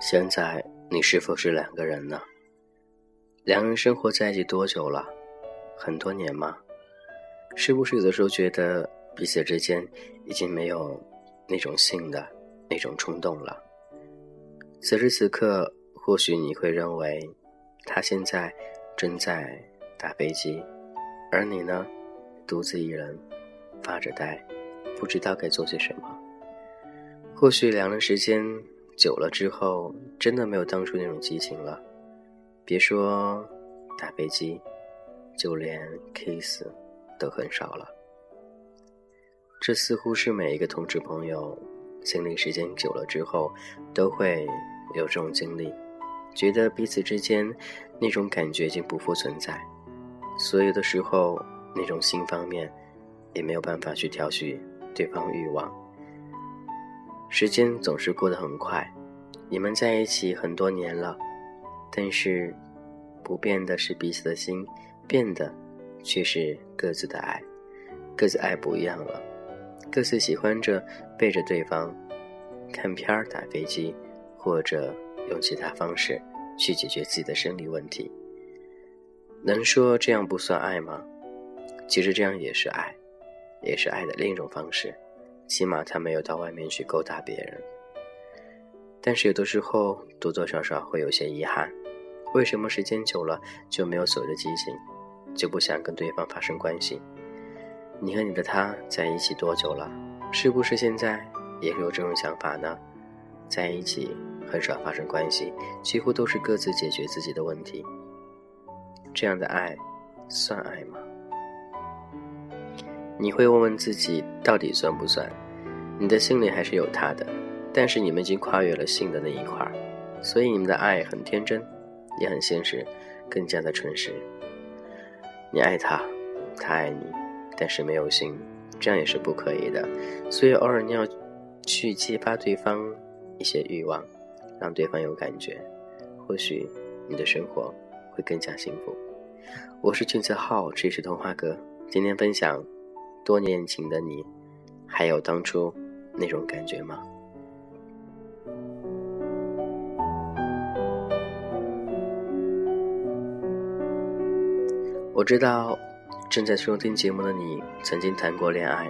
现在你是否是两个人呢？两人生活在一起多久了？很多年吗？是不是有的时候觉得彼此之间已经没有那种性的那种冲动了？此时此刻，或许你会认为他现在正在打飞机，而你呢，独自一人发着呆，不知道该做些什么。或许两人时间。久了之后，真的没有当初那种激情了。别说打飞机，就连 kiss 都很少了。这似乎是每一个同志朋友经历时间久了之后都会有这种经历，觉得彼此之间那种感觉已经不复存在。所有的时候，那种性方面也没有办法去调取对方欲望。时间总是过得很快，你们在一起很多年了，但是不变的是彼此的心，变的却是各自的爱，各自爱不一样了，各自喜欢着背着对方看片儿、打飞机，或者用其他方式去解决自己的生理问题。能说这样不算爱吗？其实这样也是爱，也是爱的另一种方式。起码他没有到外面去勾搭别人，但是有的时候多多少少会有些遗憾。为什么时间久了就没有所谓的激情，就不想跟对方发生关系？你和你的他在一起多久了？是不是现在也有这种想法呢？在一起很少发生关系，几乎都是各自解决自己的问题。这样的爱，算爱吗？你会问问自己，到底算不算？你的心里还是有他的，但是你们已经跨越了性的那一块儿，所以你们的爱很天真，也很现实，更加的纯实。你爱他，他爱你，但是没有心，这样也是不可以的。所以偶尔你要去激发对方一些欲望，让对方有感觉，或许你的生活会更加幸福。我是俊泽浩，这是童话哥，今天分享。多年前的你，还有当初那种感觉吗？我知道正在收听节目的你曾经谈过恋爱，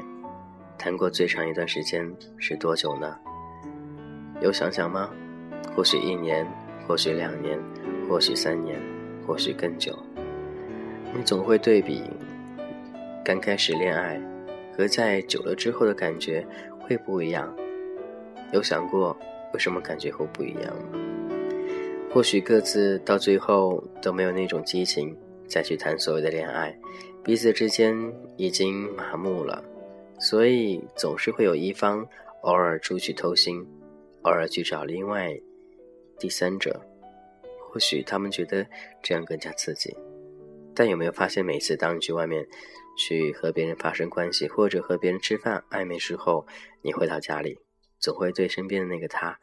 谈过最长一段时间是多久呢？有想想吗？或许一年，或许两年，或许三年，或许更久。你总会对比。刚开始恋爱和在久了之后的感觉会不一样，有想过为什么感觉会不一样吗？或许各自到最后都没有那种激情再去谈所谓的恋爱，彼此之间已经麻木了，所以总是会有一方偶尔出去偷腥，偶尔去找另外第三者，或许他们觉得这样更加刺激，但有没有发现每次当你去外面？去和别人发生关系，或者和别人吃饭暧昧之后，你回到家里，总会对身边的那个他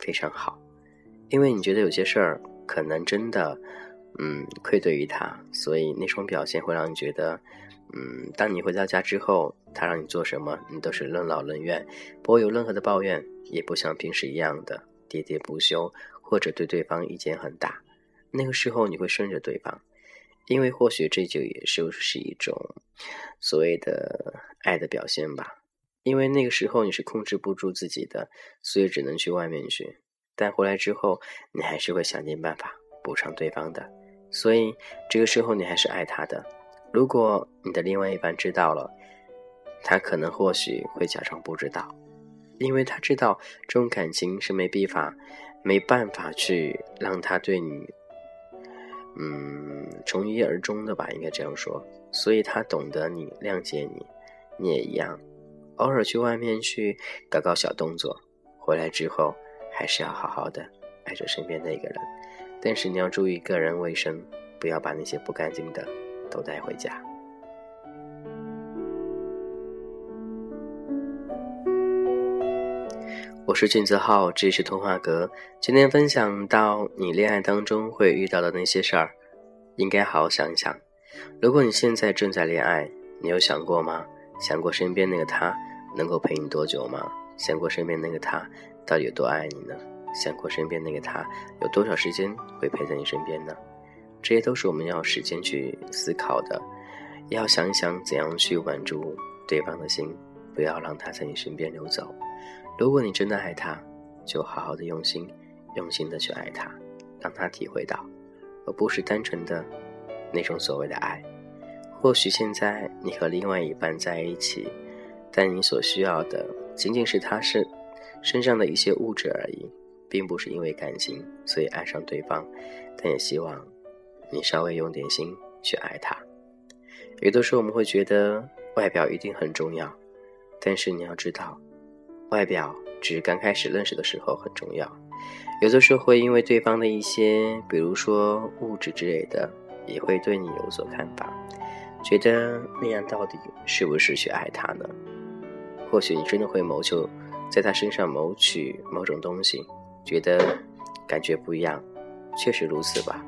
非常好，因为你觉得有些事儿可能真的，嗯，愧对于他，所以那种表现会让你觉得，嗯，当你回到家之后，他让你做什么，你都是任劳任怨，不会有任何的抱怨，也不像平时一样的喋喋不休，或者对对方意见很大。那个时候你会顺着对方。因为或许这就也是是一种所谓的爱的表现吧。因为那个时候你是控制不住自己的，所以只能去外面去。但回来之后，你还是会想尽办法补偿对方的。所以这个时候你还是爱他的。如果你的另外一半知道了，他可能或许会假装不知道，因为他知道这种感情是没办法、没办法去让他对你。嗯，从一而终的吧，应该这样说。所以他懂得你，谅解你，你也一样。偶尔去外面去搞搞小动作，回来之后还是要好好的爱着身边那个人。但是你要注意个人卫生，不要把那些不干净的都带回家。我是俊泽浩，这里是童话阁。今天分享到你恋爱当中会遇到的那些事儿，应该好好想一想。如果你现在正在恋爱，你有想过吗？想过身边那个他能够陪你多久吗？想过身边那个他到底有多爱你呢？想过身边那个他有多少时间会陪在你身边呢？这些都是我们要时间去思考的，要想一想怎样去挽住对方的心，不要让他在你身边流走。如果你真的爱他，就好好的用心，用心的去爱他，让他体会到，而不是单纯的那种所谓的爱。或许现在你和另外一半在一起，但你所需要的仅仅是他是身上的一些物质而已，并不是因为感情所以爱上对方。但也希望你稍微用点心去爱他。有的时候我们会觉得外表一定很重要，但是你要知道，外表只是刚开始认识的时候很重要。有的时候会因为对方的一些，比如说物质之类的，也会对你有所看法。觉得那样到底是不是去爱他呢？或许你真的会谋求在他身上谋取某种东西，觉得感觉不一样，确实如此吧。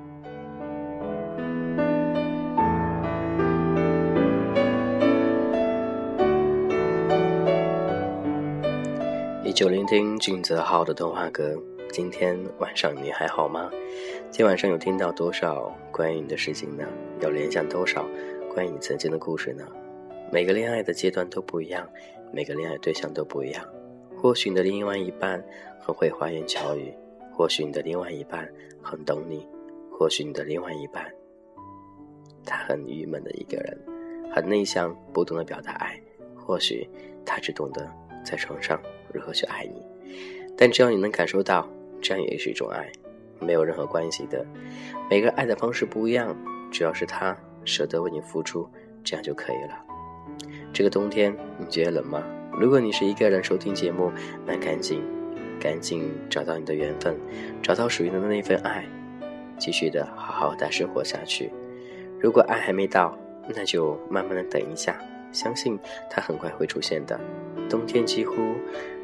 依旧聆听俊泽浩的童话歌。今天晚上你还好吗？今晚上有听到多少关于你的事情呢？有联想多少？关于你曾经的故事呢？每个恋爱的阶段都不一样，每个恋爱对象都不一样。或许你的另外一半很会花言巧语，或许你的另外一半很懂你，或许你的另外一半他很郁闷的一个人，很内向，不懂得表达爱。或许他只懂得在床上如何去爱你，但只要你能感受到，这样也是一种爱，没有任何关系的。每个爱的方式不一样，只要是他。舍得为你付出，这样就可以了。这个冬天你觉得冷吗？如果你是一个人收听节目，那赶紧，赶紧找到你的缘分，找到属于你的那份爱，继续的好好的生活下去。如果爱还没到，那就慢慢的等一下，相信它很快会出现的。冬天几乎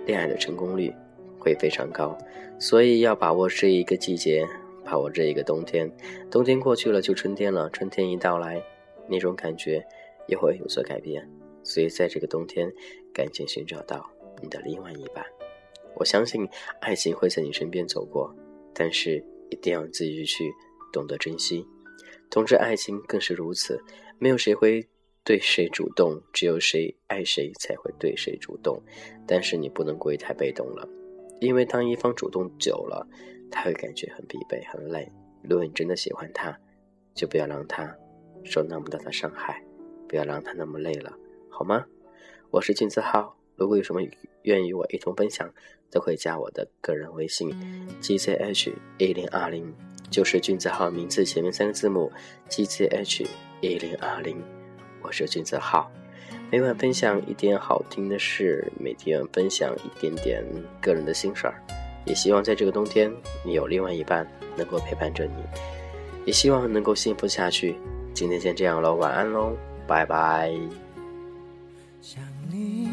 恋爱的成功率会非常高，所以要把握这一个季节。把握这一个冬天，冬天过去了就春天了，春天一到来，那种感觉也会有所改变。所以在这个冬天，赶紧寻找到你的另外一半。我相信爱情会在你身边走过，但是一定要自己去懂得珍惜。同志爱情更是如此，没有谁会对谁主动，只有谁爱谁才会对谁主动。但是你不能过于太被动了，因为当一方主动久了。他会感觉很疲惫、很累。如果你真的喜欢他，就不要让他受那么大的伤害，不要让他那么累了，好吗？我是金子浩，如果有什么愿与我一同分享，都可以加我的个人微信：gzh 一零二零，就是君子浩名字前面三个字母 gzh 一零二零。我是君子浩，每晚分享一点好听的事，每天分享一点点个人的心事儿。也希望在这个冬天，你有另外一半能够陪伴着你，也希望能够幸福下去。今天先这样喽，晚安喽，拜拜。想你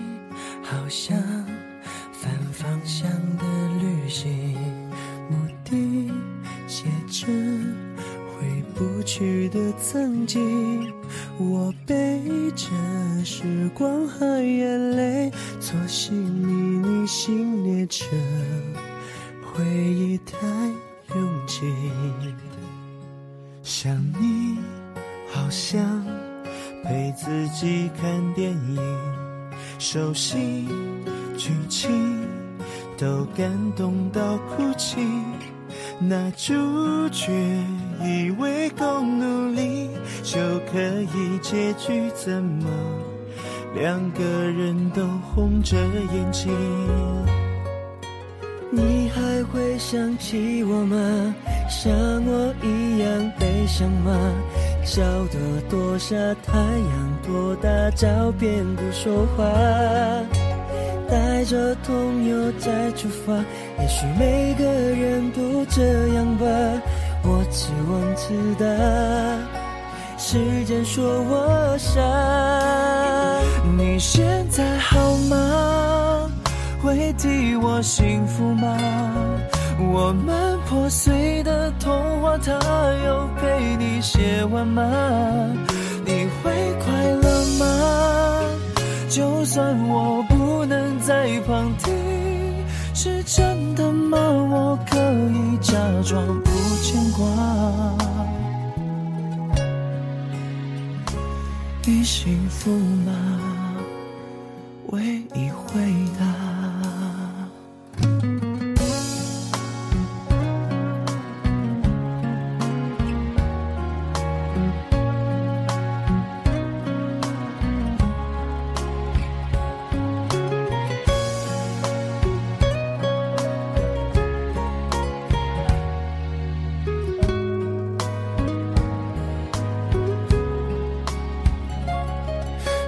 好像反方向的旅行，目的写着回不去的曾经，光和眼泪，坐行迷你心列车。回忆太拥挤，想你好像陪自己看电影，熟悉剧情都感动到哭泣。那主角以为够努力就可以结局，怎么两个人都红着眼睛？你还会想起我吗？像我一样悲伤吗？笑得多傻太阳，多大照片不说话，带着痛又再出发。也许每个人都这样吧，我自问自答，时间说我傻。你现在好吗？会替我幸福吗？我们破碎的童话，它有陪你写完吗？你会快乐吗？就算我不能在旁听，是真的吗？我可以假装不牵挂。你幸福吗？唯一回忆。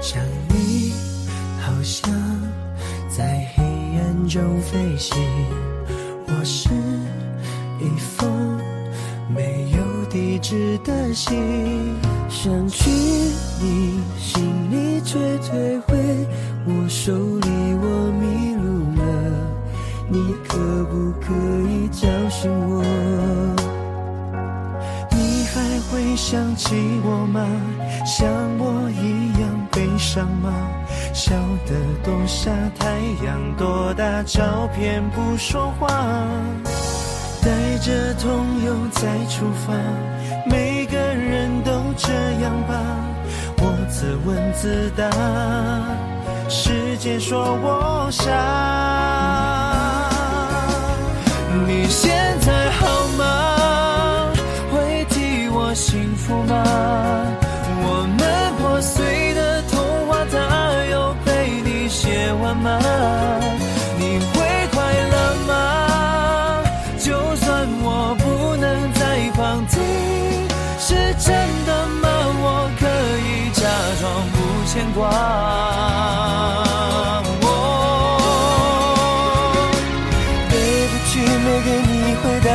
想你，好像在黑暗中飞行。我是一封没有地址的信，想去你心里却退回。我手里我迷路了，你可不可以叫醒我？你还会想起我吗？像我一样悲伤吗？笑得多傻，太阳多大，照片不说话。带着痛又再出发，每个人都这样吧。我自问自答，世界说我傻。牵挂。对不起，没给你回答。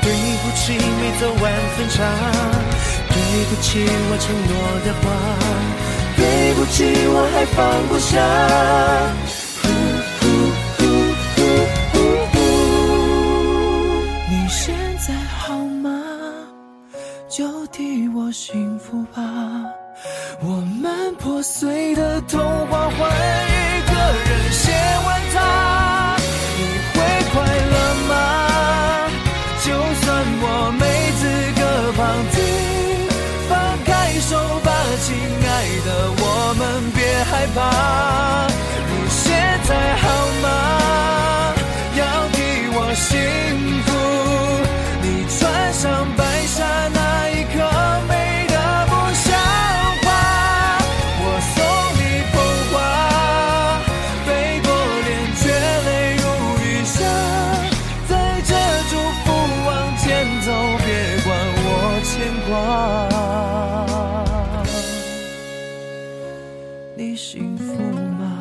对不起，没走完分岔。对不起，我承诺的话。对不起，我还放不下。你现在好吗？就替我幸福吧。我们破碎的童话，换一个人写完它。你会快乐吗？就算我没资格旁听，放开手吧，亲爱的，我们别害怕。你现在好吗？要替我幸福。好吗？